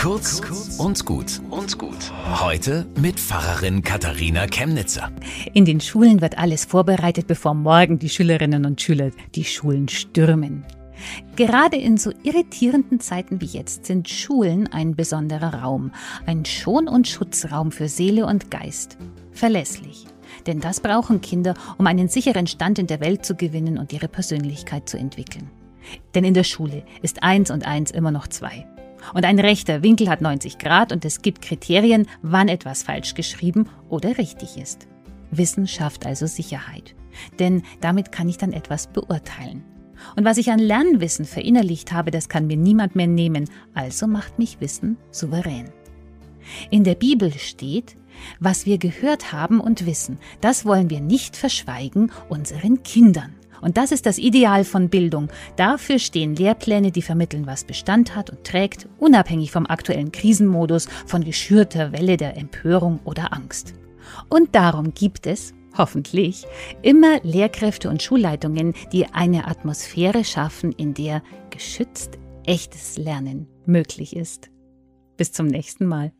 Kurz und gut und gut. Heute mit Pfarrerin Katharina Chemnitzer. In den Schulen wird alles vorbereitet, bevor morgen die Schülerinnen und Schüler die Schulen stürmen. Gerade in so irritierenden Zeiten wie jetzt sind Schulen ein besonderer Raum, ein Schon- und Schutzraum für Seele und Geist. Verlässlich. Denn das brauchen Kinder, um einen sicheren Stand in der Welt zu gewinnen und ihre Persönlichkeit zu entwickeln. Denn in der Schule ist eins und eins immer noch zwei. Und ein rechter Winkel hat 90 Grad und es gibt Kriterien, wann etwas falsch geschrieben oder richtig ist. Wissen schafft also Sicherheit. Denn damit kann ich dann etwas beurteilen. Und was ich an Lernwissen verinnerlicht habe, das kann mir niemand mehr nehmen, also macht mich Wissen souverän. In der Bibel steht, was wir gehört haben und wissen, das wollen wir nicht verschweigen unseren Kindern. Und das ist das Ideal von Bildung. Dafür stehen Lehrpläne, die vermitteln, was Bestand hat und trägt, unabhängig vom aktuellen Krisenmodus, von geschürter Welle der Empörung oder Angst. Und darum gibt es, hoffentlich, immer Lehrkräfte und Schulleitungen, die eine Atmosphäre schaffen, in der geschützt echtes Lernen möglich ist. Bis zum nächsten Mal.